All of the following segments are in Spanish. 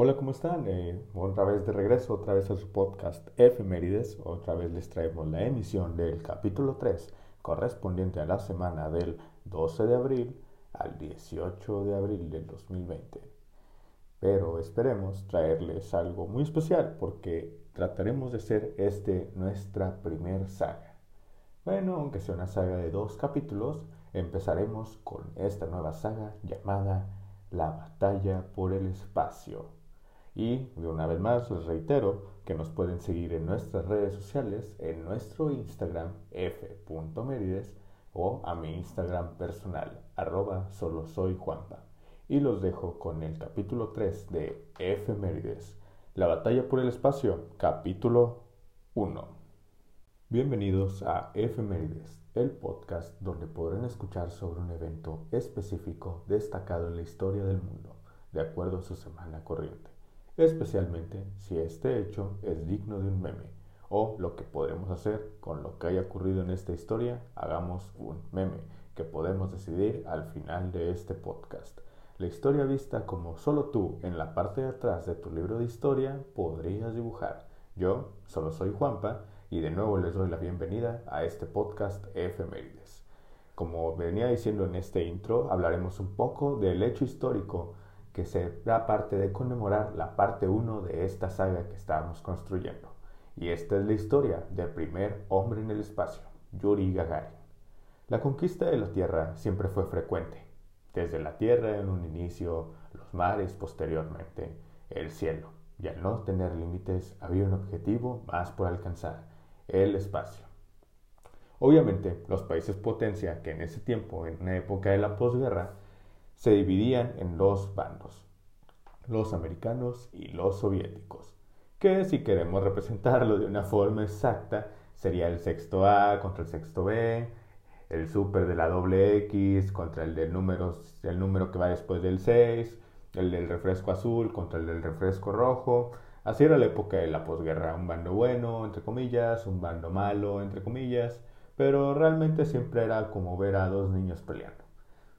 Hola, ¿cómo están? Eh, otra vez de regreso, otra vez a su podcast Efemérides. Otra vez les traemos la emisión del capítulo 3, correspondiente a la semana del 12 de abril al 18 de abril del 2020. Pero esperemos traerles algo muy especial porque trataremos de ser este nuestra primer saga. Bueno, aunque sea una saga de dos capítulos, empezaremos con esta nueva saga llamada La batalla por el espacio. Y de una vez más les reitero que nos pueden seguir en nuestras redes sociales, en nuestro Instagram f.merides o a mi Instagram personal arroba solo soy Juanpa. Y los dejo con el capítulo 3 de Efemérides, la batalla por el espacio, capítulo 1. Bienvenidos a Efemérides, el podcast donde podrán escuchar sobre un evento específico destacado en la historia del mundo, de acuerdo a su semana corriente, especialmente si este hecho es digno de un meme, o lo que podemos hacer con lo que haya ocurrido en esta historia, hagamos un meme, que podemos decidir al final de este podcast. La historia vista como solo tú en la parte de atrás de tu libro de historia podrías dibujar. Yo solo soy Juanpa y de nuevo les doy la bienvenida a este podcast Efemérides. Como venía diciendo en este intro, hablaremos un poco del hecho histórico que se da parte de conmemorar la parte 1 de esta saga que estamos construyendo. Y esta es la historia del primer hombre en el espacio, Yuri Gagarin. La conquista de la Tierra siempre fue frecuente. Desde la Tierra en un inicio, los mares posteriormente, el cielo. Y al no tener límites había un objetivo más por alcanzar, el espacio. Obviamente, los países potencia que en ese tiempo, en una época de la posguerra, se dividían en dos bandos, los americanos y los soviéticos, que si queremos representarlo de una forma exacta, sería el sexto A contra el sexto B, el super de la doble X contra el del número, el número que va después del 6, el del refresco azul contra el del refresco rojo, Así era la época de la posguerra, un bando bueno, entre comillas, un bando malo, entre comillas, pero realmente siempre era como ver a dos niños peleando.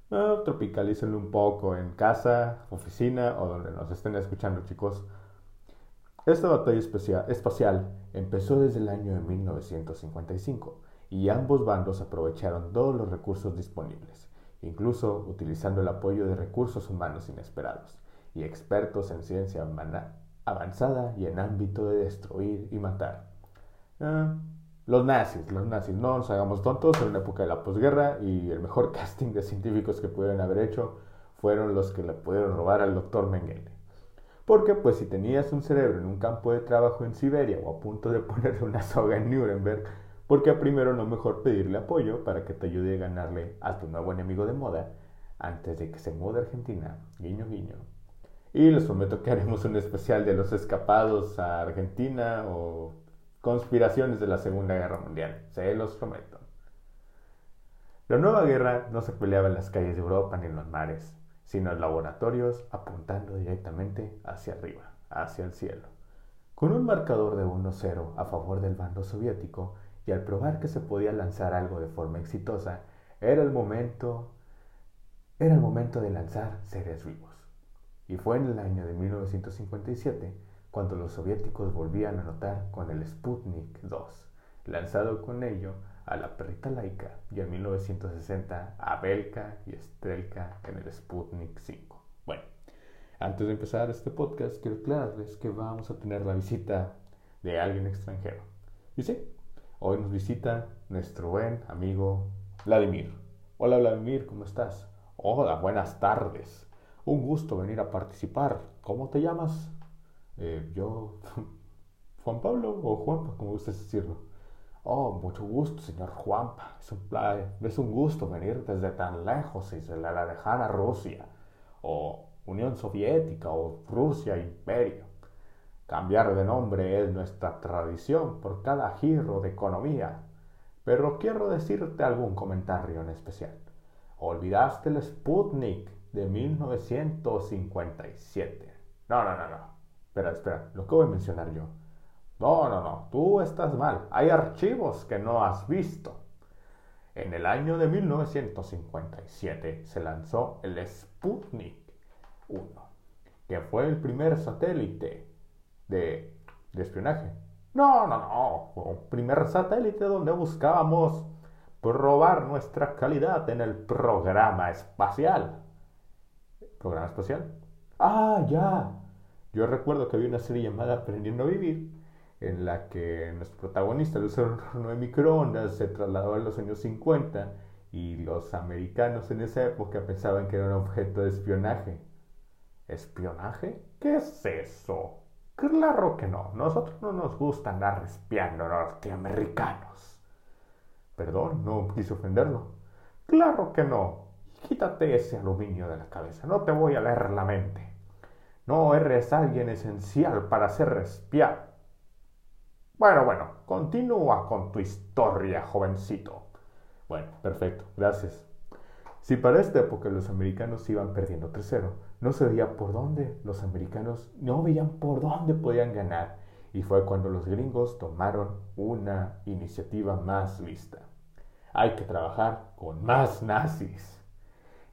No, tropicalícenlo un poco en casa, oficina o donde nos estén escuchando, chicos. Esta batalla espacial empezó desde el año de 1955 y ambos bandos aprovecharon todos los recursos disponibles, incluso utilizando el apoyo de recursos humanos inesperados y expertos en ciencia avanzada y en ámbito de destruir y matar. Ah, los nazis, los nazis, no nos hagamos tontos, en una época de la posguerra y el mejor casting de científicos que pudieron haber hecho fueron los que le pudieron robar al doctor Mengele. Porque pues si tenías un cerebro en un campo de trabajo en Siberia o a punto de ponerle una soga en Nuremberg, porque primero no mejor pedirle apoyo para que te ayude a ganarle a tu nuevo enemigo de moda antes de que se mude a Argentina, guiño guiño. Y les prometo que haremos un especial de los escapados a Argentina o conspiraciones de la Segunda Guerra Mundial. Se los prometo. La nueva guerra no se peleaba en las calles de Europa ni en los mares, sino en laboratorios apuntando directamente hacia arriba, hacia el cielo. Con un marcador de 1-0 a favor del bando soviético y al probar que se podía lanzar algo de forma exitosa, era el momento era el momento de lanzar seres vivos. Y fue en el año de 1957 cuando los soviéticos volvían a anotar con el Sputnik 2, lanzado con ello a la perrita laica y en 1960 a Belka y Strelka en el Sputnik 5. Bueno, antes de empezar este podcast quiero aclararles que vamos a tener la visita de alguien extranjero. Y sí, hoy nos visita nuestro buen amigo Vladimir. Hola Vladimir, ¿cómo estás? Hola, buenas tardes. Un gusto venir a participar. ¿Cómo te llamas? Eh, yo, Juan Pablo o Juanpa, como gustes decirlo. Oh, mucho gusto, señor Juanpa. Es un, es un gusto venir desde tan lejos, desde la lejana Rusia, o Unión Soviética, o Rusia Imperio. Cambiar de nombre es nuestra tradición por cada giro de economía. Pero quiero decirte algún comentario en especial. Olvidaste el Sputnik de 1957. No, no, no, no. Espera, espera, lo que voy a mencionar yo. No, no, no, tú estás mal. Hay archivos que no has visto. En el año de 1957 se lanzó el Sputnik 1 que fue el primer satélite de, de espionaje. No, no, no, fue un primer satélite donde buscábamos probar nuestra calidad en el programa espacial. ¿Programa espacial? Ah, ya. Yo recuerdo que había una serie llamada Aprendiendo a Vivir, en la que nuestro protagonista, el horno de microondas, se trasladó a los años 50 y los americanos en esa época pensaban que era un objeto de espionaje. ¿Espionaje? ¿Qué es eso? Claro que no. Nosotros no nos gusta andar espiando norteamericanos. Perdón, no quise ofenderlo. Claro que no. Quítate ese aluminio de la cabeza. No te voy a leer la mente. No eres alguien esencial para ser espiado. Bueno, bueno, continúa con tu historia, jovencito. Bueno, perfecto, gracias. Si para esta época los americanos iban perdiendo 3-0, no se veía por dónde los americanos no veían por dónde podían ganar. Y fue cuando los gringos tomaron una iniciativa más lista. Hay que trabajar con más nazis.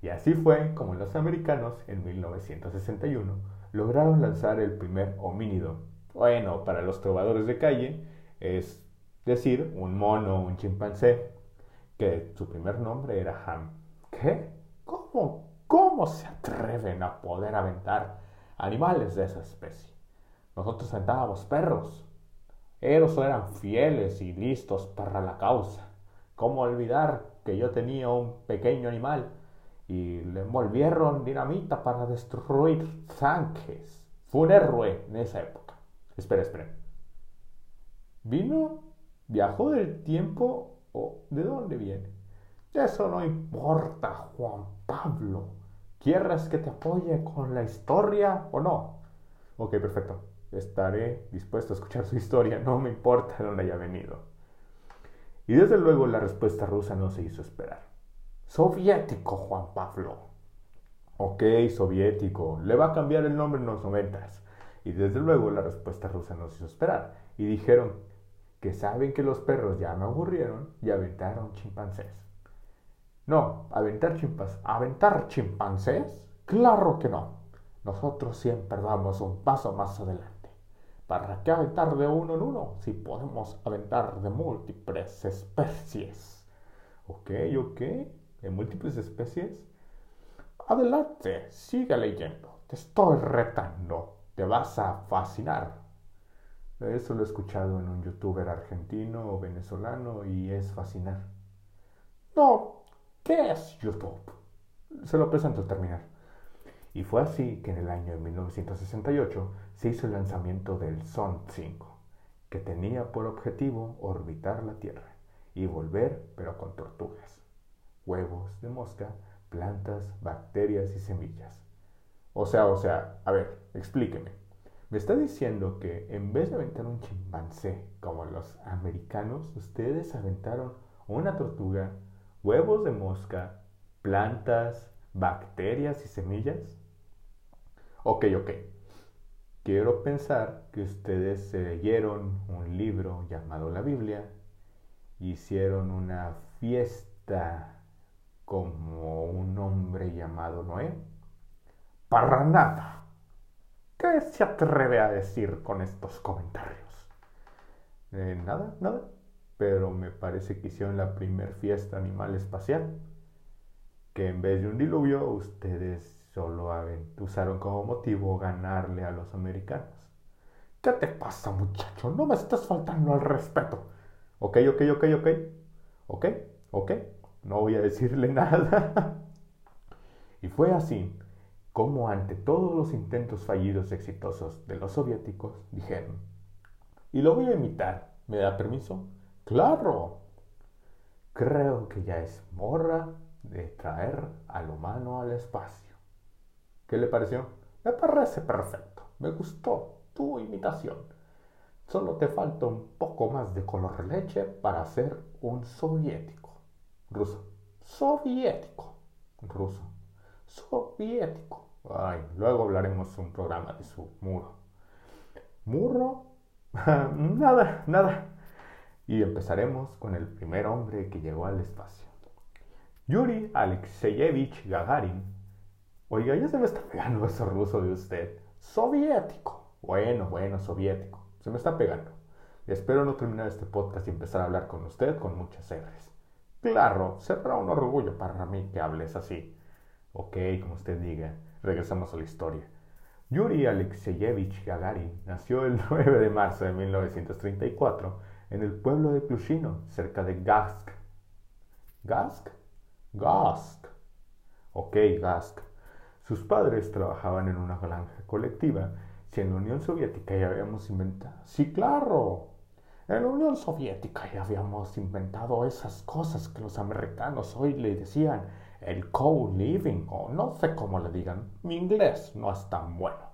Y así fue como los americanos en 1961 lograron lanzar el primer homínido. Bueno, para los trovadores de calle, es decir, un mono, un chimpancé, que su primer nombre era Ham. ¿Qué? ¿Cómo? ¿Cómo se atreven a poder aventar animales de esa especie? Nosotros aventábamos perros. Ellos eran fieles y listos para la causa. ¿Cómo olvidar que yo tenía un pequeño animal y le envolvieron dinamita para destruir tanques? Fue un héroe en esa época. Espera, espera. ¿Vino? ¿Viajó del tiempo o de dónde viene? Eso no importa, Juan Pablo. ¿Quieres que te apoye con la historia o no? Ok, perfecto. Estaré dispuesto a escuchar su historia, no me importa de dónde haya venido. Y desde luego la respuesta rusa no se hizo esperar. Soviético, Juan Pablo. Ok, soviético. Le va a cambiar el nombre en los noventas. Y desde luego la respuesta rusa no se hizo esperar. Y dijeron que saben que los perros ya me aburrieron y aventaron chimpancés. No, aventar chimpancés. ¿Aventar chimpancés? Claro que no. Nosotros siempre damos un paso más adelante. ¿Para qué aventar de uno en uno si podemos aventar de múltiples especies? Ok, ok, de múltiples especies. Adelante, sigue leyendo. Te estoy retando. Te vas a fascinar. Eso lo he escuchado en un youtuber argentino o venezolano y es fascinar. No, ¿qué es YouTube? Se lo presento al terminar. Y fue así que en el año de 1968 se hizo el lanzamiento del Son 5, que tenía por objetivo orbitar la Tierra y volver, pero con tortugas, huevos de mosca, plantas, bacterias y semillas. O sea, o sea, a ver, explíqueme. Me está diciendo que en vez de aventar un chimpancé como los americanos, ustedes aventaron una tortuga, huevos de mosca, plantas, bacterias y semillas. Ok, ok. Quiero pensar que ustedes se leyeron un libro llamado la Biblia, hicieron una fiesta como un hombre llamado Noé. Para nada. ¿Qué se atreve a decir con estos comentarios? Eh, nada, nada. Pero me parece que hicieron la primer fiesta animal espacial. Que en vez de un diluvio, ustedes solo usaron como motivo ganarle a los americanos. ¿Qué te pasa, muchacho? No me estás faltando al respeto. Ok, ok, ok, ok. Ok, ok. No voy a decirle nada. y fue así como ante todos los intentos fallidos exitosos de los soviéticos dijeron, y lo voy a imitar, ¿me da permiso? Claro. Creo que ya es morra de traer al humano al espacio. ¿Qué le pareció? Me parece perfecto. Me gustó tu imitación. Solo te falta un poco más de color leche para ser un soviético. Ruso. Soviético. Ruso. Soviético. Ay, luego hablaremos un programa de su muro. ¿Muro? nada, nada. Y empezaremos con el primer hombre que llegó al espacio. Yuri Alexeyevich Gagarin. Oiga, ya se me está pegando eso ruso de usted. soviético. Bueno, bueno, soviético. Se me está pegando. Espero no terminar este podcast y empezar a hablar con usted con muchas R's. Claro, será un orgullo para mí que hables así. Ok, como usted diga, regresamos a la historia. Yuri Alexeyevich Gagarin nació el 9 de marzo de 1934 en el pueblo de Klushino, cerca de Gask. ¿Gask? Gask. Ok, Gask. Sus padres trabajaban en una granja colectiva. Si en la Unión Soviética ya habíamos inventado... Sí, claro. En la Unión Soviética ya habíamos inventado esas cosas que los americanos hoy le decían el co-living o no sé cómo le digan. Mi inglés no es tan bueno.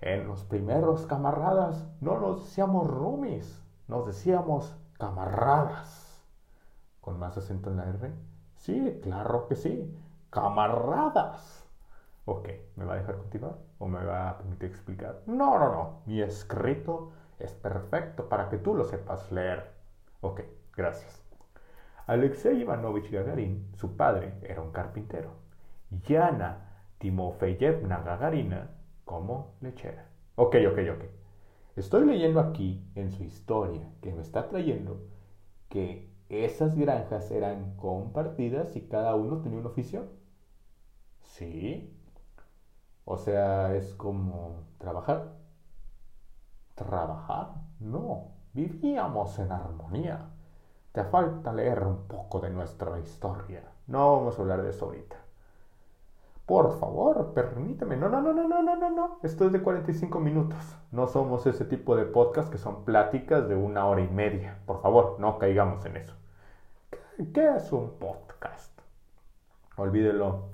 En los primeros camaradas no nos decíamos roomies, nos decíamos camaradas. ¿Con más acento en la R? Sí, claro que sí. Camaradas. Ok, ¿me va a dejar continuar o me va a permitir explicar? No, no, no. Mi escrito es perfecto para que tú lo sepas leer. Ok, gracias. Alexei Ivanovich Gagarin, su padre, era un carpintero. Yana Timofeyevna Gagarina como lechera. Ok, ok, ok. Estoy leyendo aquí en su historia que me está trayendo que esas granjas eran compartidas y cada uno tenía un oficio. Sí, o sea, es como trabajar. ¿Trabajar? No, vivíamos en armonía. Te falta leer un poco de nuestra historia. No vamos a hablar de eso ahorita. Por favor, permíteme. No, no, no, no, no, no, no, no. Esto es de 45 minutos. No somos ese tipo de podcast que son pláticas de una hora y media. Por favor, no caigamos en eso. ¿Qué, es un podcast? Olvídelo.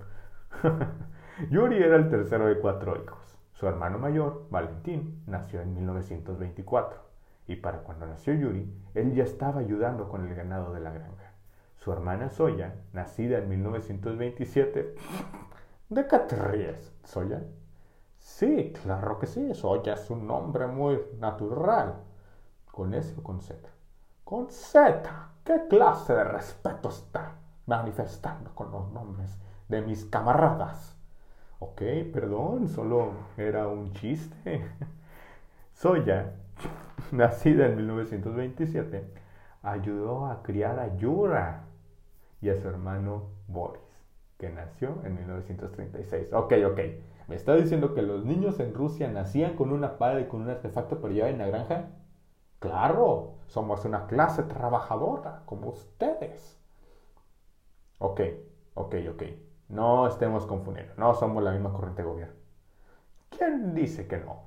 Yuri era el tercero de cuatro hijos. Su hermano mayor, Valentín, nació en 1924 y para cuando nació Yuri, él ya estaba ayudando con el ganado de la granja. Su hermana Soya, nacida en 1927... ¿De qué te ríes, Soya? Sí, claro que sí, Soya es un nombre muy natural. ¿Con S o con Z? Con Z. ¿Qué clase de respeto está manifestando con los nombres de mis camaradas? Ok, perdón, solo era un chiste. Soya, nacida en 1927, ayudó a criar a Yura y a su hermano Boris, que nació en 1936. Ok, ok. ¿Me está diciendo que los niños en Rusia nacían con una pala y con un artefacto para llevar en la granja? Claro, somos una clase trabajadora, como ustedes. Ok, ok, ok. No estemos confundiendo, no somos la misma corriente de gobierno. ¿Quién dice que no?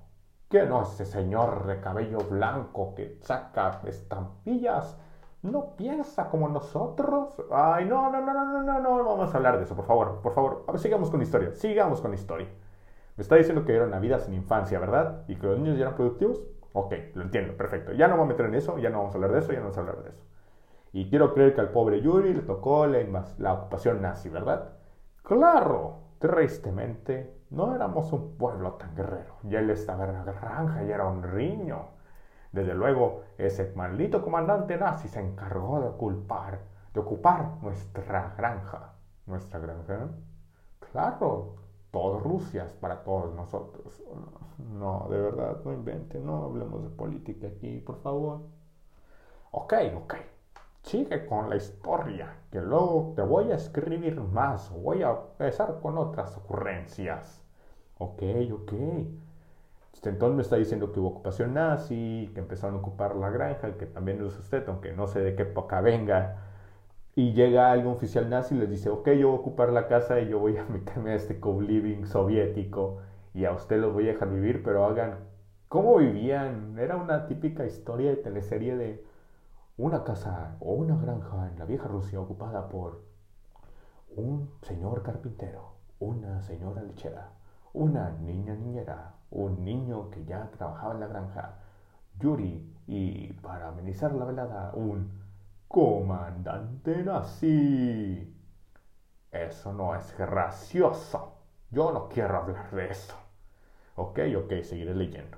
¿Quién no ese señor de cabello blanco que saca estampillas? ¿No piensa como nosotros? Ay, no, no, no, no, no, no, no, vamos a hablar de eso, por favor, por favor. A ver, sigamos con la historia, sigamos con la historia. Me está diciendo que era una vida sin infancia, ¿verdad? Y que los niños ya eran productivos. Ok, lo entiendo, perfecto. Ya no vamos a meter en eso, ya no vamos a hablar de eso, ya no vamos a hablar de eso. Y quiero creer que al pobre Yuri le tocó la, la ocupación nazi, ¿verdad? Claro, tristemente, no éramos un pueblo tan guerrero. Y él estaba en la granja y era un riño. Desde luego, ese maldito comandante nazi se encargó de culpar, de ocupar nuestra granja. ¿Nuestra granja? Claro, todo Rusia es para todos nosotros. No, de verdad, no inventen, no hablemos de política aquí, por favor. Ok, ok sigue con la historia, que luego te voy a escribir más, voy a empezar con otras ocurrencias. Ok, ok. Este, entonces me está diciendo que hubo ocupación nazi, que empezaron a ocupar la granja, que también es usted, aunque no sé de qué época venga. Y llega algún oficial nazi y les dice, ok, yo voy a ocupar la casa y yo voy a meterme a este co-living soviético y a usted los voy a dejar vivir, pero hagan cómo vivían. Era una típica historia de teleserie de una casa o una granja en la vieja Rusia ocupada por un señor carpintero, una señora lechera, una niña niñera, un niño que ya trabajaba en la granja, Yuri y, para amenizar la velada, un comandante nazi. Eso no es gracioso. Yo no quiero hablar de eso. Ok, ok, seguiré leyendo.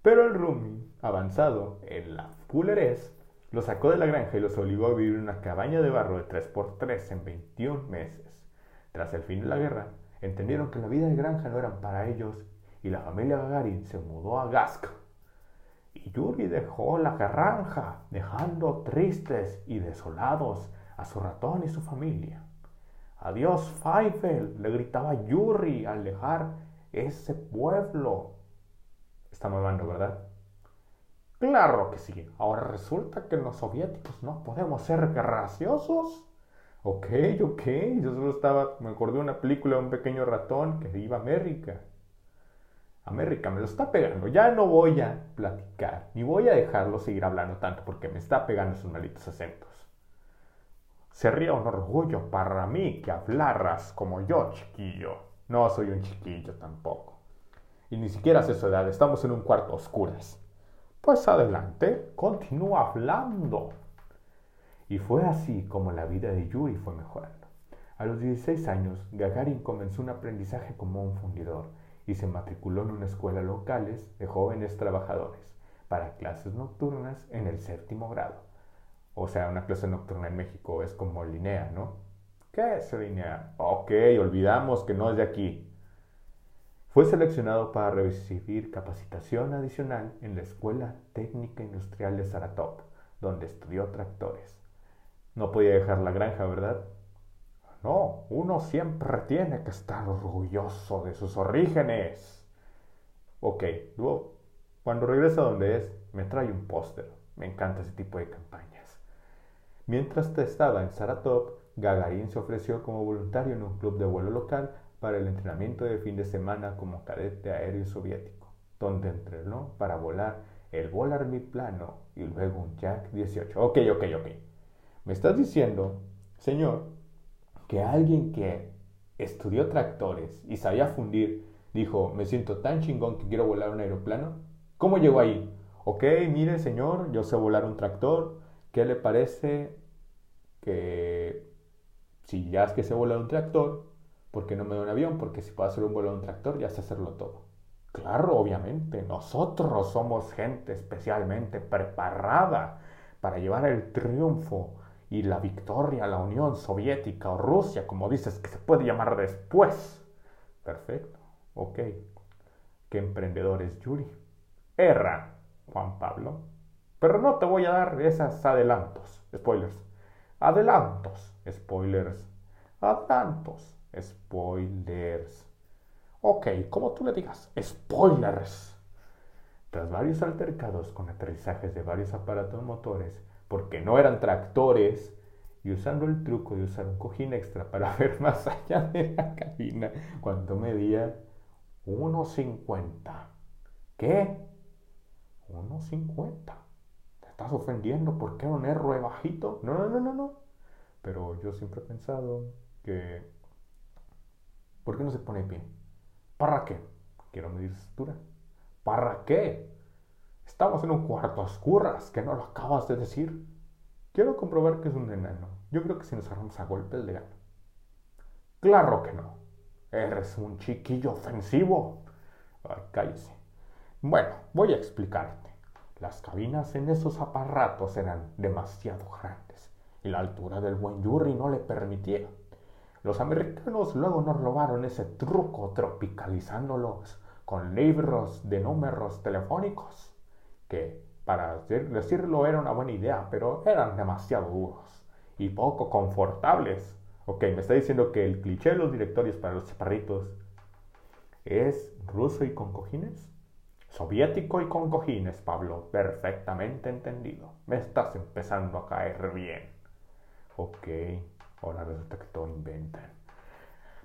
Pero el Rumi, avanzado en la fulerez, los sacó de la granja y los obligó a vivir en una cabaña de barro de 3x3 en 21 meses. Tras el fin de la guerra, entendieron que la vida de granja no era para ellos y la familia Gagarin se mudó a Gask. Y Yuri dejó la granja, dejando tristes y desolados a su ratón y su familia. Adiós, Feifel, le gritaba Yuri al dejar ese pueblo. Está movando, ¿verdad? Claro que sí. Ahora resulta que los soviéticos no podemos ser graciosos. Ok, ok. Yo solo estaba, me acordé de una película de un pequeño ratón que iba a América. América me lo está pegando. Ya no voy a platicar, ni voy a dejarlo seguir hablando tanto porque me está pegando sus malitos acentos. Sería un orgullo para mí que hablaras como yo, chiquillo. No soy un chiquillo tampoco. Y ni siquiera sé su edad, estamos en un cuarto oscuras. Pues adelante, continúa hablando. Y fue así como la vida de Yuri fue mejorando. A los 16 años, Gagarin comenzó un aprendizaje como un fundidor y se matriculó en una escuela locales de jóvenes trabajadores para clases nocturnas en el séptimo grado. O sea, una clase nocturna en México es como Linea, ¿no? ¿Qué es Linea? Ok, olvidamos que no es de aquí. Fue seleccionado para recibir capacitación adicional en la Escuela Técnica Industrial de Saratov, donde estudió tractores. No podía dejar la granja, ¿verdad? No, uno siempre tiene que estar orgulloso de sus orígenes. Ok, luego, cuando regresa donde es, me trae un póster. Me encanta ese tipo de campañas. Mientras estaba en Saratov, Gagarin se ofreció como voluntario en un club de vuelo local para el entrenamiento de fin de semana como cadete aéreo soviético, donde entrenó para volar el volar plano y luego un Jack 18. Ok, ok, ok. Me estás diciendo, señor, que alguien que estudió tractores y sabía fundir dijo, me siento tan chingón que quiero volar un aeroplano? ¿Cómo llegó ahí? Ok, mire señor, yo sé volar un tractor. ¿Qué le parece que si ya es que sé volar un tractor, ¿Por qué no me da un avión? Porque si puedo hacer un vuelo de un tractor, ya sé hacerlo todo. Claro, obviamente, nosotros somos gente especialmente preparada para llevar el triunfo y la victoria a la Unión Soviética o Rusia, como dices que se puede llamar después. Perfecto, ok. ¿Qué emprendedor es Yuri? Erra, Juan Pablo. Pero no te voy a dar esos adelantos, spoilers. Adelantos, spoilers, adelantos. Spoilers. Ok, como tú le digas, spoilers. Tras varios altercados con aterrizajes de varios aparatos motores, porque no eran tractores, y usando el truco de usar un cojín extra para ver más allá de la cabina, cuando medía 1.50. ¿Qué? 1.50. ¿Te estás ofendiendo porque era un R bajito? No, no, no, no, no. Pero yo siempre he pensado que ¿Por qué no se pone pie? ¿Para qué? Quiero medir su ¿Para qué? Estamos en un cuarto a oscuras, que no lo acabas de decir. Quiero comprobar que es un enano. Yo creo que si nos agarramos a golpes le gano. Claro que no. Eres un chiquillo ofensivo. Ay, cállese. Bueno, voy a explicarte. Las cabinas en esos aparatos eran demasiado grandes y la altura del buen Yuri no le permitía. Los americanos luego nos robaron ese truco tropicalizándolos con libros de números telefónicos, que para decirlo era una buena idea, pero eran demasiado duros y poco confortables. Ok, me está diciendo que el cliché de los directorios para los chaparritos es ruso y con cojines. Soviético y con cojines, Pablo. Perfectamente entendido. Me estás empezando a caer bien. Ok. Ahora resulta que todo inventan.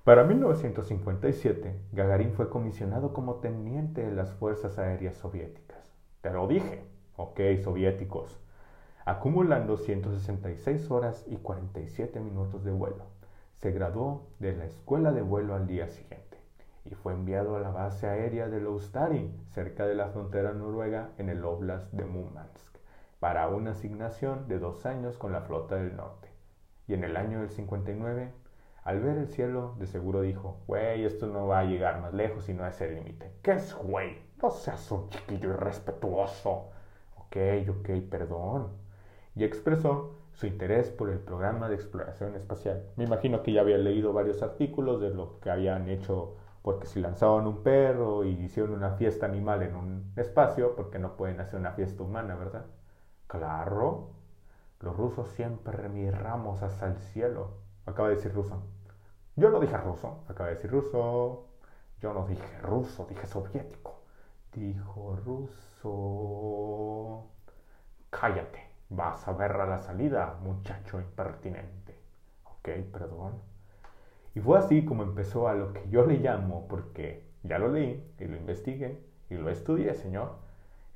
Para 1957, Gagarin fue comisionado como teniente de las Fuerzas Aéreas Soviéticas. Te lo dije, ok, soviéticos. Acumulando 166 horas y 47 minutos de vuelo. Se graduó de la escuela de vuelo al día siguiente y fue enviado a la base aérea de Laustarin, cerca de la frontera noruega en el Oblast de Murmansk, para una asignación de dos años con la flota del norte. Y en el año del 59, al ver el cielo, de seguro dijo, güey, esto no va a llegar más lejos y no es el límite. ¿Qué es, güey? No seas un chiquillo irrespetuoso. Ok, ok, perdón. Y expresó su interés por el programa de exploración espacial. Me imagino que ya había leído varios artículos de lo que habían hecho porque si lanzaban un perro y hicieron una fiesta animal en un espacio, porque no pueden hacer una fiesta humana, ¿verdad? Claro, los rusos siempre miramos hasta el cielo. Acaba de decir ruso. Yo no dije ruso, acaba de decir ruso. Yo no dije ruso, dije soviético. Dijo ruso. Cállate, vas a ver a la salida, muchacho impertinente. Ok, perdón. Y fue así como empezó a lo que yo le llamo, porque ya lo leí y lo investigué y lo estudié, señor,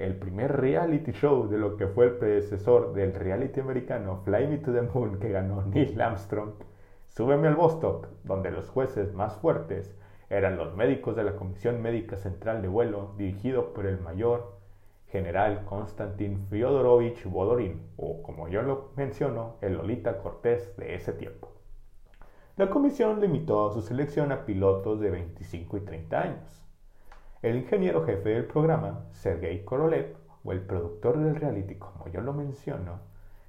el primer reality show de lo que fue el predecesor del reality americano Fly Me to the Moon que ganó Neil Armstrong, Súbeme al Vostok, donde los jueces más fuertes eran los médicos de la Comisión Médica Central de Vuelo, dirigido por el mayor general Konstantin Fyodorovich Vodorin, o como yo lo menciono, el Lolita Cortés de ese tiempo. La comisión limitó su selección a pilotos de 25 y 30 años. El ingeniero jefe del programa, Sergei Korolev, o el productor del reality, como yo lo menciono,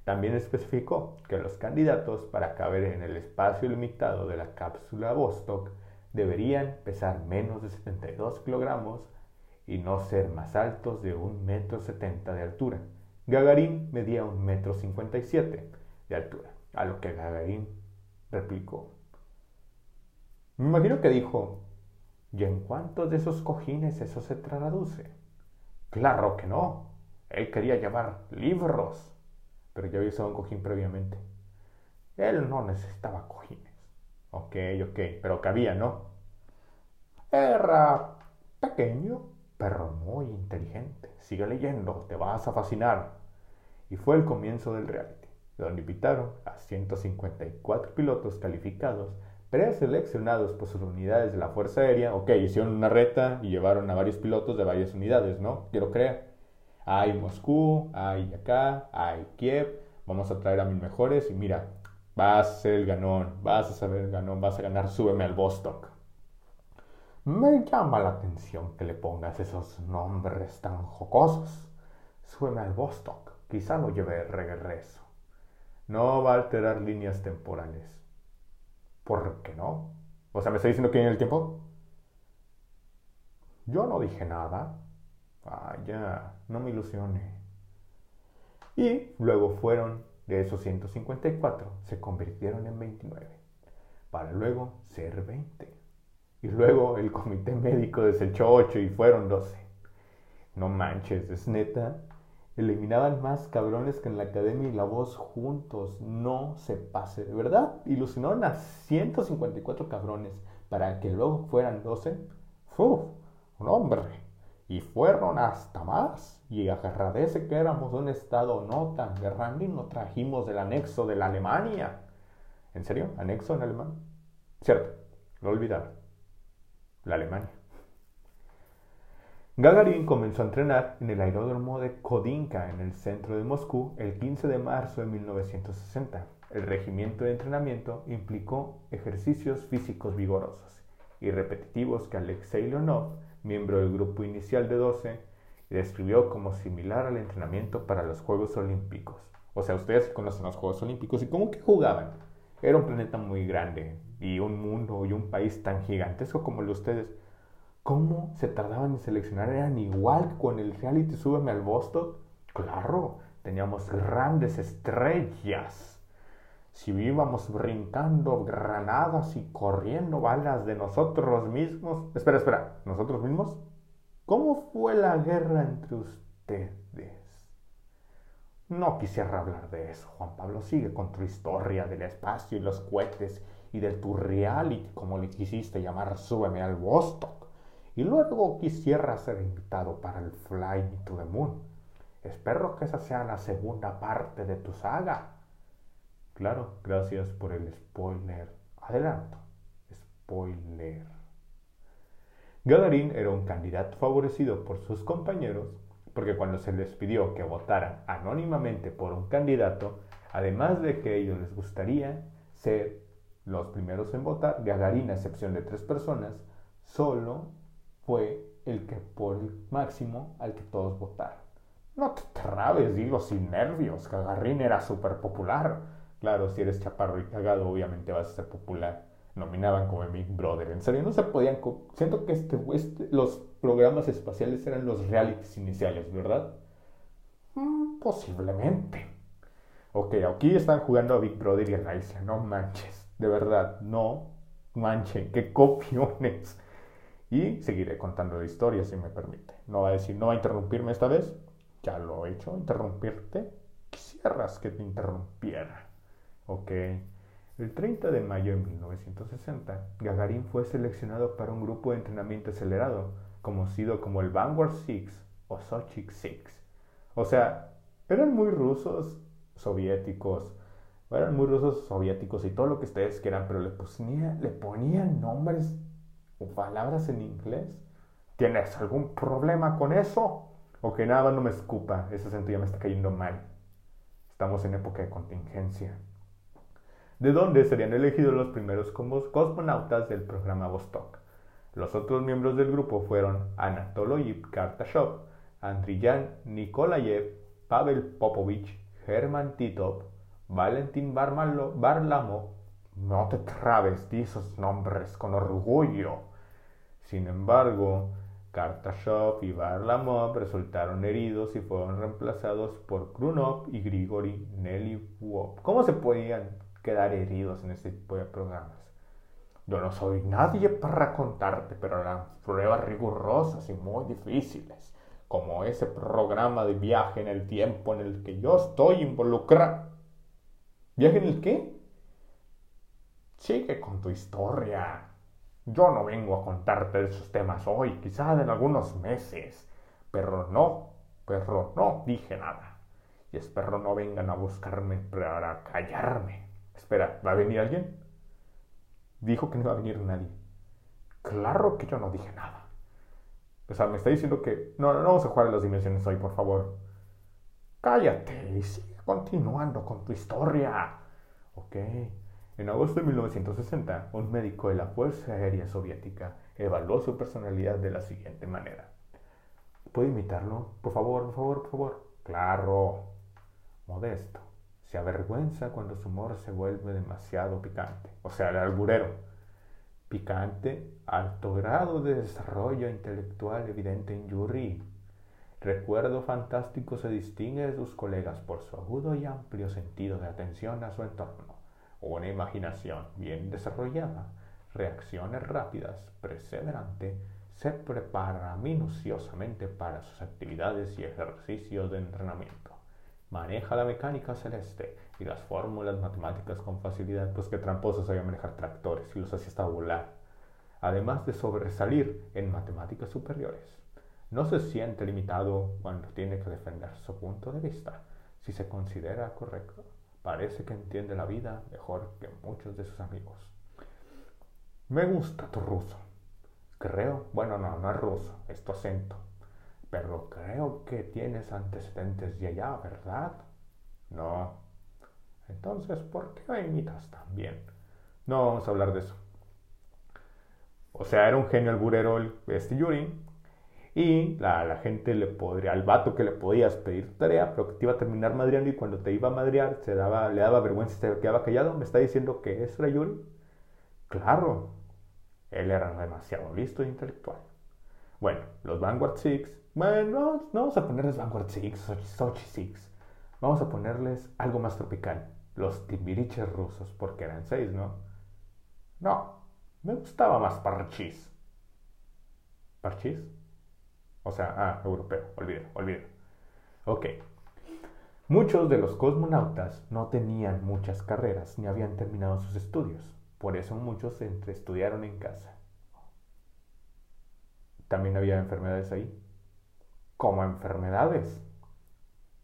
también especificó que los candidatos para caber en el espacio limitado de la cápsula Vostok deberían pesar menos de 72 kilogramos y no ser más altos de 1,70 metro de altura. Gagarin medía 1,57 metro de altura, a lo que Gagarin replicó. Me imagino que dijo, ¿y en cuántos de esos cojines eso se traduce? Claro que no. Él quería llevar libros, pero ya había usado un cojín previamente. Él no necesitaba cojines. Ok, ok, pero cabía, ¿no? Era pequeño, pero muy inteligente. Sigue leyendo, te vas a fascinar. Y fue el comienzo del reality donde invitaron a 154 pilotos calificados preseleccionados por sus unidades de la Fuerza Aérea. Ok, hicieron una reta y llevaron a varios pilotos de varias unidades, ¿no? Quiero creer. Hay Moscú, hay acá, hay Kiev. Vamos a traer a mis mejores y mira, vas a ser el ganón, vas a saber el ganón, vas a ganar, súbeme al Vostok. Me llama la atención que le pongas esos nombres tan jocosos. Súbeme al Vostok, quizá lo lleve regreso no va a alterar líneas temporales. ¿Por qué no? O sea, ¿me está diciendo que viene el tiempo? Yo no dije nada. Ah, ya, no me ilusione. Y luego fueron de esos 154, se convirtieron en 29, para luego ser 20. Y luego el comité médico desechó 8 y fueron 12. No manches, es neta. Eliminaban más cabrones que en la academia y la voz juntos. No se pase, de verdad. Ilusionaron a 154 cabrones para que luego fueran 12. ¡Uf! Un hombre. Y fueron hasta más. Y agradece que éramos un estado no tan grande y no trajimos del anexo de la Alemania. ¿En serio? ¿Anexo en alemán? Cierto, lo olvidaron. La Alemania. Gagarin comenzó a entrenar en el aeródromo de Kodinka en el centro de Moscú el 15 de marzo de 1960. El regimiento de entrenamiento implicó ejercicios físicos vigorosos y repetitivos que Alexei Leonov, miembro del grupo inicial de 12, describió como similar al entrenamiento para los Juegos Olímpicos. O sea, ustedes conocen los Juegos Olímpicos y cómo que jugaban. Era un planeta muy grande y un mundo y un país tan gigantesco como el de ustedes ¿Cómo se tardaban en seleccionar? ¿Eran igual que con el reality Súbeme al Vostok? Claro, teníamos grandes estrellas. Si íbamos brincando granadas y corriendo balas de nosotros mismos. Espera, espera, ¿nosotros mismos? ¿Cómo fue la guerra entre ustedes? No quisiera hablar de eso, Juan Pablo. Sigue con tu historia del espacio y los cohetes y de tu reality, como le quisiste llamar, súbeme al Vostok y luego quisiera ser invitado para el Fly to the Moon. Espero que esa sea la segunda parte de tu saga. Claro, gracias por el spoiler. Adelanto. Spoiler. Gagarin era un candidato favorecido por sus compañeros porque cuando se les pidió que votaran anónimamente por un candidato, además de que ellos les gustaría ser los primeros en votar, Gagarin, a excepción de tres personas, solo fue el que por el máximo al que todos votaron. No te trabes, digo, sin nervios. Gagarin era súper popular. Claro, si eres chaparro y cagado, obviamente vas a ser popular. nominaban como Big Brother. En serio, no se podían... Siento que este, este, los programas espaciales eran los realities iniciales, ¿verdad? Mm, posiblemente. Ok, aquí están jugando a Big Brother y a la isla, no manches. De verdad, no manchen, qué copiones. Y seguiré contando la historia si me permite. No va a decir, no va a interrumpirme esta vez. Ya lo he hecho, interrumpirte. Quisieras que te interrumpiera. Ok. El 30 de mayo de 1960, Gagarin fue seleccionado para un grupo de entrenamiento acelerado, conocido como el Vanguard Six o Sochik Six. O sea, eran muy rusos soviéticos, eran muy rusos soviéticos y todo lo que ustedes quieran, pero le, le ponían nombres o palabras en inglés. ¿Tienes algún problema con eso? O que nada no me escupa, ese ya me está cayendo mal. Estamos en época de contingencia de donde serían elegidos los primeros cosmonautas del programa Vostok. Los otros miembros del grupo fueron Anatoly Kartashov, Andriyan Nikolayev, Pavel Popovich, Herman Titov, Valentin Barlamov. No te trabes de esos nombres con orgullo. Sin embargo, Kartashov y Barlamov resultaron heridos y fueron reemplazados por Krunov y Grigori Nelyukov. ¿Cómo se podían quedar heridos en este tipo de programas. Yo no soy nadie para contarte, pero eran pruebas rigurosas y muy difíciles, como ese programa de viaje en el tiempo en el que yo estoy involucrado. ¿Viaje en el qué? Sigue con tu historia. Yo no vengo a contarte esos temas hoy, quizás en algunos meses. Pero no, perro, no dije nada. Y espero no vengan a buscarme para callarme. Espera, ¿va a venir alguien? Dijo que no iba a venir nadie. Claro que yo no dije nada. O sea, me está diciendo que no, no vamos a jugar en las dimensiones hoy, por favor. Cállate y sigue continuando con tu historia. Ok. En agosto de 1960, un médico de la Fuerza Aérea Soviética evaluó su personalidad de la siguiente manera. ¿Puede imitarlo? Por favor, por favor, por favor. Claro. Modesto se avergüenza cuando su humor se vuelve demasiado picante. O sea, el alburero. Picante, alto grado de desarrollo intelectual evidente en Yuri. Recuerdo fantástico se distingue de sus colegas por su agudo y amplio sentido de atención a su entorno, una imaginación bien desarrollada, reacciones rápidas, perseverante, se prepara minuciosamente para sus actividades y ejercicios de entrenamiento maneja la mecánica celeste y las fórmulas matemáticas con facilidad, pues que tramposo sabía manejar tractores y los hacía hasta volar, además de sobresalir en matemáticas superiores. No se siente limitado cuando tiene que defender su punto de vista, si se considera correcto. Parece que entiende la vida mejor que muchos de sus amigos. Me gusta tu ruso. Creo, bueno, no, no es ruso, es tu acento pero creo que tienes antecedentes de allá, ¿verdad? No. Entonces, ¿por qué me imitas también? No vamos a hablar de eso. O sea, era un genio alburero este Yuri. Y la, gente le podría, al vato que le podías pedir tarea, pero que te iba a terminar madreando y cuando te iba a madrear se daba, le daba vergüenza y se quedaba callado. ¿Me está diciendo que eso era Yuri? Claro, él era demasiado listo e intelectual. Bueno, los Vanguard Six bueno, no, vamos a ponerles Vanguard Six, Sochi Six. Vamos a ponerles algo más tropical. Los timbiriches rusos, porque eran seis, ¿no? No, me gustaba más Parchís. ¿Parchís? O sea, ah, europeo, olvido, olvido. Ok. Muchos de los cosmonautas no tenían muchas carreras ni habían terminado sus estudios. Por eso muchos entre estudiaron en casa. También había enfermedades ahí como enfermedades.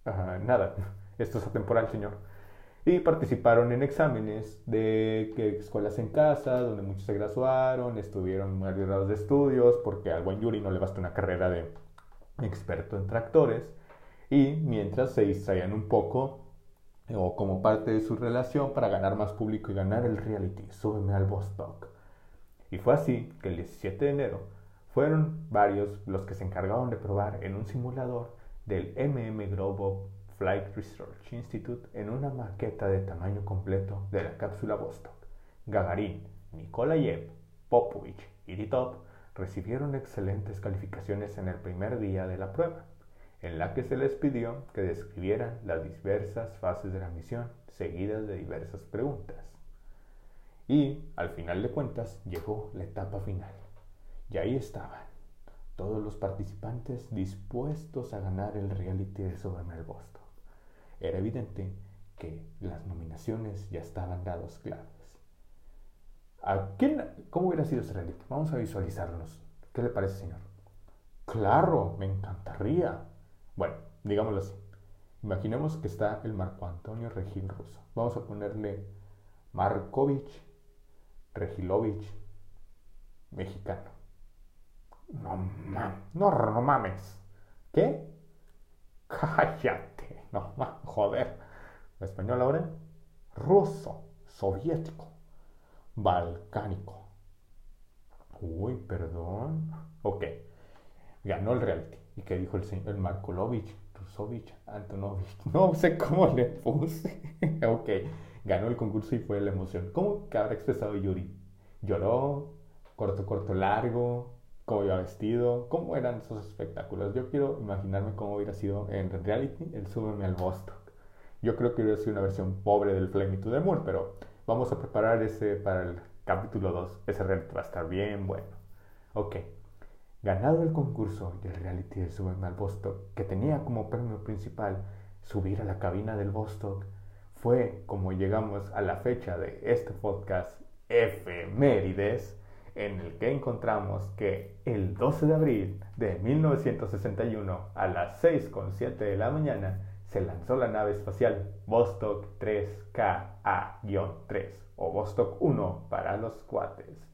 nada, esto es atemporal, señor. Y participaron en exámenes de escuelas en casa, donde muchos se graduaron, estuvieron grados de estudios, porque al buen Yuri no le basta una carrera de experto en tractores. Y mientras se distraían un poco, o como parte de su relación, para ganar más público y ganar el reality, súbeme al Vostok. Y fue así que el 17 de enero fueron varios los que se encargaron de probar en un simulador del MM Global Flight Research Institute en una maqueta de tamaño completo de la cápsula Vostok. Gagarin, Nikolayev, Popovich y Titov recibieron excelentes calificaciones en el primer día de la prueba, en la que se les pidió que describieran las diversas fases de la misión, seguidas de diversas preguntas. Y, al final de cuentas, llegó la etapa final. Y ahí estaban, todos los participantes dispuestos a ganar el reality de Súbeme al Boston. Era evidente que las nominaciones ya estaban dadas claras. ¿A quién, ¿Cómo hubiera sido ese? Vamos a visualizarnos. ¿Qué le parece, señor? Claro, me encantaría. Bueno, digámoslo así. Imaginemos que está el Marco Antonio Regil Russo. Vamos a ponerle Markovich Regilovich mexicano. No mames, no, mames. ¿Qué? Cállate. No mames, joder. ¿Español ahora? Ruso, soviético, balcánico. Uy, perdón. Ok. Ganó el reality. ¿Y qué dijo el señor? El Markolovich, Rusovich, Antonovich. No sé cómo le puse. ok. Ganó el concurso y fue la emoción. ¿Cómo que habrá expresado Yuri? ¿Lloró? ¿Corto, corto, largo? Cómo iba vestido, cómo eran esos espectáculos. Yo quiero imaginarme cómo hubiera sido en reality el Súbeme al Bostock. Yo creo que hubiera sido una versión pobre del Flame to the Moon, pero vamos a preparar ese para el capítulo 2. Ese reality va a estar bien bueno. Ok. Ganado el concurso y el reality de Súbeme al Bostock, que tenía como premio principal subir a la cabina del Bostock, fue como llegamos a la fecha de este podcast efemérides en el que encontramos que el 12 de abril de 1961 a las 6.07 de la mañana se lanzó la nave espacial Vostok 3KA-3 o Vostok 1 para los cuates.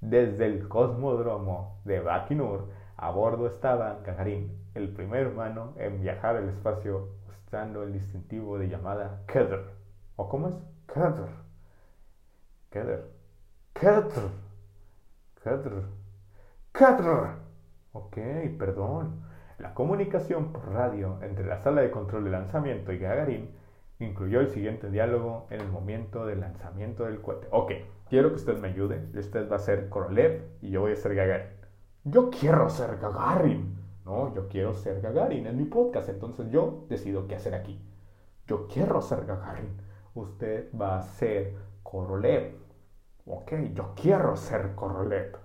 Desde el cosmódromo de Bakinur a bordo estaba Gagarin, el primer humano en viajar al espacio usando el distintivo de llamada Kedr. ¿O cómo es? Kedr. Kedr. Kedr. Cadr. Cadr. Ok, perdón. La comunicación por radio entre la sala de control de lanzamiento y Gagarin incluyó el siguiente diálogo en el momento del lanzamiento del cohete. Ok, quiero que usted me ayude. Usted va a ser Korolev y yo voy a ser Gagarin. Yo quiero ser Gagarin. No, yo quiero ser Gagarin en mi podcast, entonces yo decido qué hacer aquí. Yo quiero ser Gagarin. Usted va a ser Korolev. Ok, yo quiero ser Korolev.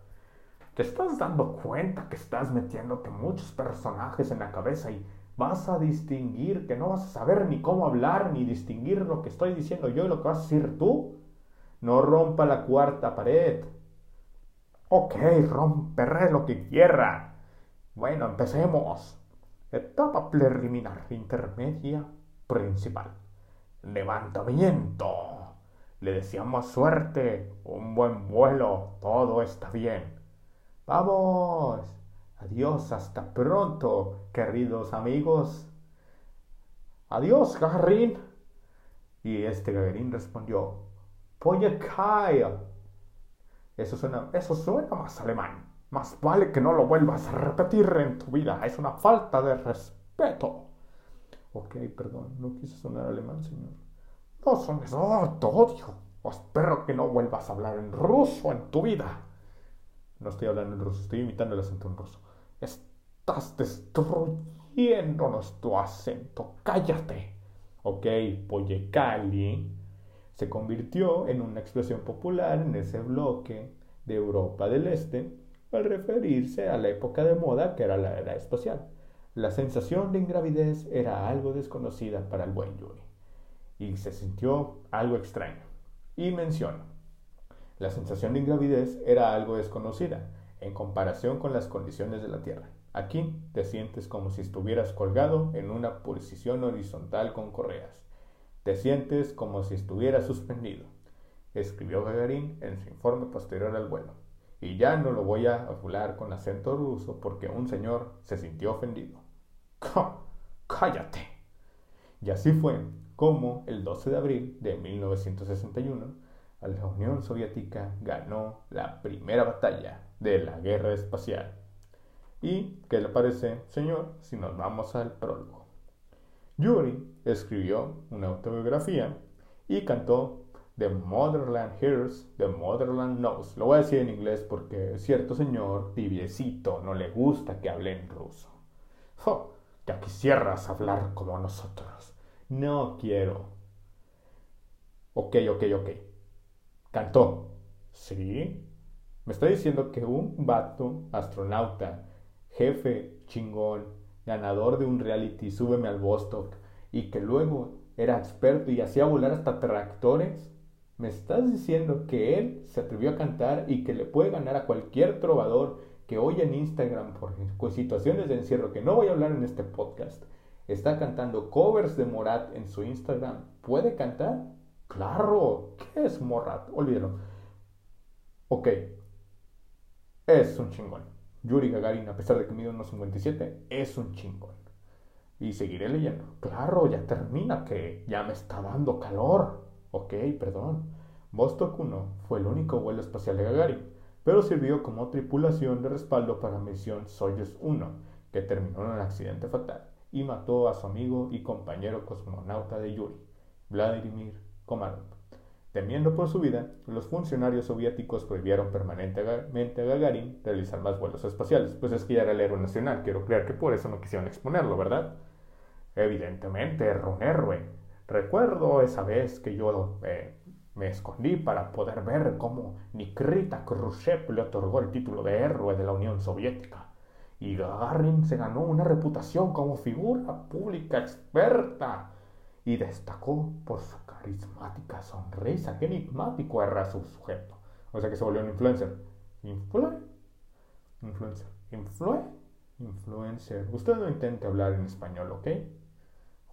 ¿Te estás dando cuenta que estás metiéndote muchos personajes en la cabeza y vas a distinguir que no vas a saber ni cómo hablar ni distinguir lo que estoy diciendo yo y lo que vas a decir tú? No rompa la cuarta pared. Ok, romperé lo que quiera. Bueno, empecemos. Etapa preliminar, intermedia, principal. Levantamiento. Le deseamos suerte, un buen vuelo, todo está bien. Vamos. Adiós, hasta pronto, queridos amigos. Adiós, Gagarin. Y este Gagarin respondió, Kaya. Eso suena, eso suena más alemán. Más vale que no lo vuelvas a repetir en tu vida. Es una falta de respeto. Ok, perdón, no quise sonar alemán, señor. Son eso, oh, te odio. Espero que no vuelvas a hablar en ruso en tu vida. No estoy hablando en ruso, estoy imitando el acento en ruso. Estás destruyéndonos tu acento. Cállate. Ok, Poyekali se convirtió en una expresión popular en ese bloque de Europa del Este al referirse a la época de moda que era la era espacial. La sensación de ingravidez era algo desconocida para el buen Yuri y se sintió algo extraño. Y menciono, la sensación de ingravidez era algo desconocida en comparación con las condiciones de la Tierra. Aquí te sientes como si estuvieras colgado en una posición horizontal con correas. Te sientes como si estuvieras suspendido, escribió Gagarin en su informe posterior al vuelo. Y ya no lo voy a hablar con acento ruso porque un señor se sintió ofendido. ¡Cállate! Y así fue como el 12 de abril de 1961 la Unión Soviética ganó la primera batalla de la guerra espacial. ¿Y qué le parece, señor, si nos vamos al prólogo? Yuri escribió una autobiografía y cantó The Motherland Hears, The Motherland Knows. Lo voy a decir en inglés porque cierto señor tibiecito no le gusta que hable en ruso. Oh, ya quisieras hablar como nosotros. No quiero. Ok, ok, ok. Cantó. ¿Sí? Me está diciendo que un vato, astronauta, jefe, chingón, ganador de un reality, súbeme al Vostok, y que luego era experto y hacía volar hasta tractores. ¿Me estás diciendo que él se atrevió a cantar y que le puede ganar a cualquier trovador que hoy en Instagram por situaciones de encierro que no voy a hablar en este podcast está cantando covers de Morat en su Instagram? ¿Puede cantar? Claro. ¿Qué es Morat? Olvídalo. Ok. Es un chingón. Yuri Gagarin, a pesar de que mide unos 57, es un chingón. Y seguiré leyendo. Claro, ya termina, que ya me está dando calor. Ok, perdón. Vostok 1 fue el único vuelo espacial de Gagarin, pero sirvió como tripulación de respaldo para misión Soyuz 1, que terminó en un accidente fatal y mató a su amigo y compañero cosmonauta de Yuri, Vladimir Komarov. Temiendo por su vida, los funcionarios soviéticos prohibieron permanentemente a Gagarin realizar más vuelos espaciales. Pues es que ya era el héroe nacional, quiero creer que por eso no quisieron exponerlo, ¿verdad? Evidentemente era un héroe. Recuerdo esa vez que yo eh, me escondí para poder ver cómo Nikita Khrushchev le otorgó el título de héroe de la Unión Soviética. Y Gagarin se ganó una reputación como figura pública experta y destacó por su carismática sonrisa. Qué enigmático era su sujeto. O sea que se volvió un influencer. ¿Influe? Influencer. ¿Influe? Influencer. Usted no intente hablar en español, ¿ok?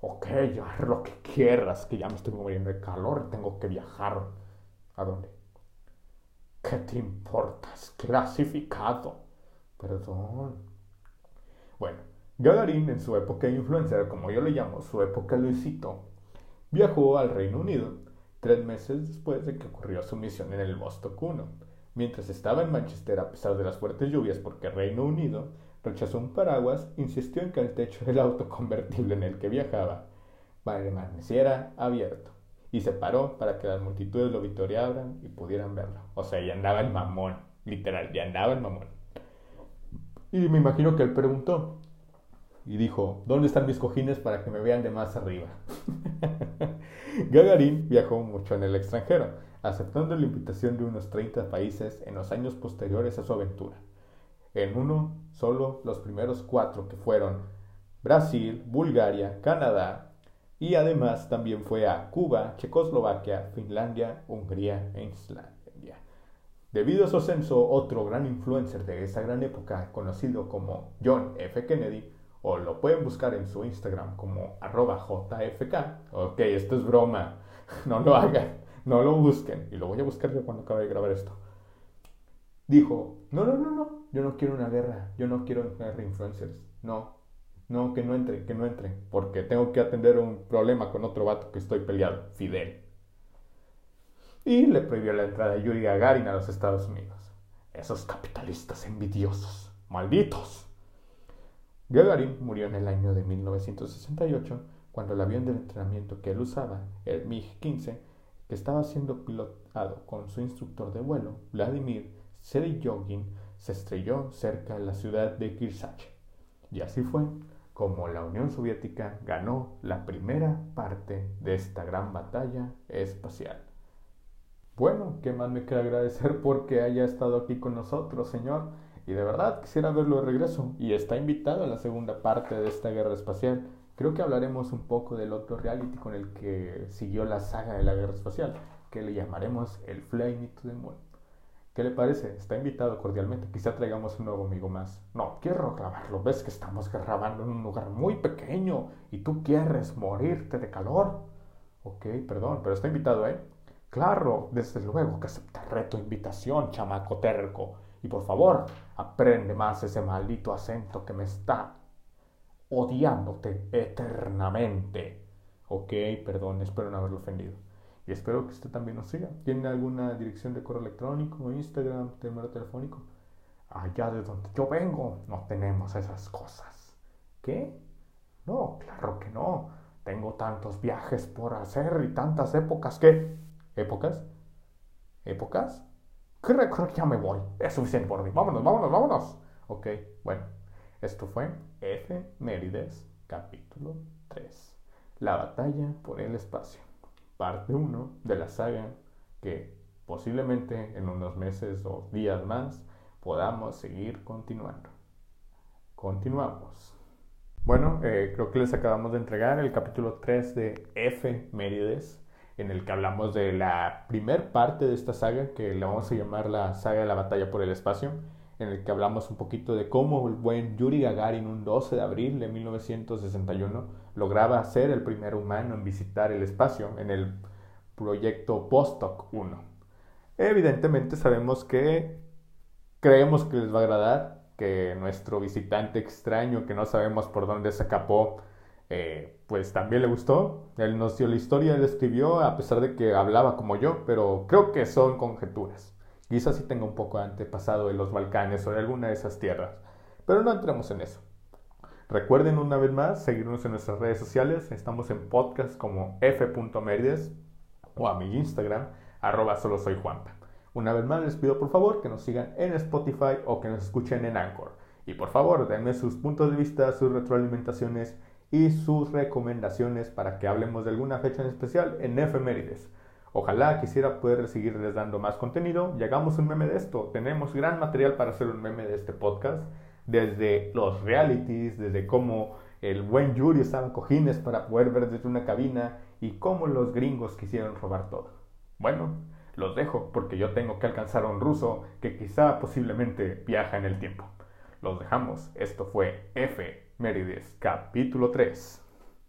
Ok, ya lo que quieras, que ya me estoy muriendo de calor, tengo que viajar. ¿A dónde? ¿Qué te importas? Clasificado. Perdón. Bueno, Gagarin en su época de influencer, como yo le llamo, su época Luisito, viajó al Reino Unido tres meses después de que ocurrió su misión en el Vostok 1. Mientras estaba en Manchester a pesar de las fuertes lluvias porque Reino Unido rechazó un paraguas, insistió en que el techo del auto convertible en el que viajaba permaneciera abierto y se paró para que las multitudes lo victoriaran y pudieran verlo. O sea, ya andaba el mamón, literal, ya andaba el mamón. Y me imagino que él preguntó y dijo, ¿dónde están mis cojines para que me vean de más arriba? Gagarin viajó mucho en el extranjero, aceptando la invitación de unos 30 países en los años posteriores a su aventura. En uno solo los primeros cuatro que fueron Brasil, Bulgaria, Canadá y además también fue a Cuba, Checoslovaquia, Finlandia, Hungría e Islandia. Debido a su ascenso, otro gran influencer de esa gran época, conocido como John F. Kennedy, o lo pueden buscar en su Instagram como arroba JFK. Ok, esto es broma, no lo hagan, no lo busquen. Y lo voy a buscar yo cuando acabe de grabar esto dijo, no, no, no, no, yo no quiero una guerra, yo no quiero guerra influencers, no, no, que no entre, que no entre, porque tengo que atender un problema con otro vato que estoy peleado, Fidel. Y le prohibió la entrada de Yuri Gagarin a los Estados Unidos. Esos capitalistas envidiosos, malditos. Gagarin murió en el año de 1968 cuando el avión de entrenamiento que él usaba, el MiG-15, que estaba siendo pilotado con su instructor de vuelo, Vladimir Jogging se estrelló cerca de la ciudad de Kirsach. Y así fue como la Unión Soviética ganó la primera parte de esta gran batalla espacial. Bueno, ¿qué más me queda agradecer porque haya estado aquí con nosotros, señor? Y de verdad quisiera verlo de regreso. Y está invitado a la segunda parte de esta guerra espacial. Creo que hablaremos un poco del otro reality con el que siguió la saga de la guerra espacial, que le llamaremos el Flying to the Moon. ¿Qué le parece? Está invitado cordialmente. Quizá traigamos un nuevo amigo más. No, quiero grabarlo. Ves que estamos grabando en un lugar muy pequeño y tú quieres morirte de calor. Ok, perdón, pero está invitado, ¿eh? Claro, desde luego que aceptaré tu invitación, chamaco terco. Y por favor, aprende más ese maldito acento que me está odiándote eternamente. Ok, perdón, espero no haberlo ofendido. Y espero que usted también nos siga. ¿Tiene alguna dirección de correo electrónico, Instagram, número telefónico? Allá de donde yo vengo no tenemos esas cosas. ¿Qué? No, claro que no. Tengo tantos viajes por hacer y tantas épocas que... épocas. ¿Épocas? ¿Qué recuerdo? Ya me voy. Es suficiente por mí. Vámonos, vámonos, vámonos. Ok, bueno. Esto fue F. Mérides, capítulo 3. La batalla por el espacio. Parte 1 de la saga que posiblemente en unos meses o días más podamos seguir continuando. Continuamos. Bueno, eh, creo que les acabamos de entregar el capítulo 3 de F. En el que hablamos de la primer parte de esta saga, que la vamos a llamar la saga de la batalla por el espacio, en el que hablamos un poquito de cómo el buen Yuri Gagarin un 12 de abril de 1961 lograba ser el primer humano en visitar el espacio en el proyecto Vostok 1. Evidentemente sabemos que creemos que les va a agradar, que nuestro visitante extraño que no sabemos por dónde se escapó, eh, pues también le gustó. Él nos dio la historia, él escribió, a pesar de que hablaba como yo, pero creo que son conjeturas. Quizás sí tenga un poco antepasado en los Balcanes o en alguna de esas tierras, pero no entremos en eso. Recuerden una vez más seguirnos en nuestras redes sociales. Estamos en podcast como f.merides o a mi Instagram, arroba solo soy Juanpa. Una vez más les pido por favor que nos sigan en Spotify o que nos escuchen en Anchor. Y por favor denme sus puntos de vista, sus retroalimentaciones y sus recomendaciones para que hablemos de alguna fecha en especial en efemérides. Ojalá quisiera poder seguirles dando más contenido y hagamos un meme de esto. Tenemos gran material para hacer un meme de este podcast, desde los realities, desde cómo el buen Yuri estaba en cojines para poder ver desde una cabina y cómo los gringos quisieron robar todo. Bueno, los dejo porque yo tengo que alcanzar a un ruso que quizá posiblemente viaja en el tiempo. Los dejamos. Esto fue F. Merides, capítulo 3.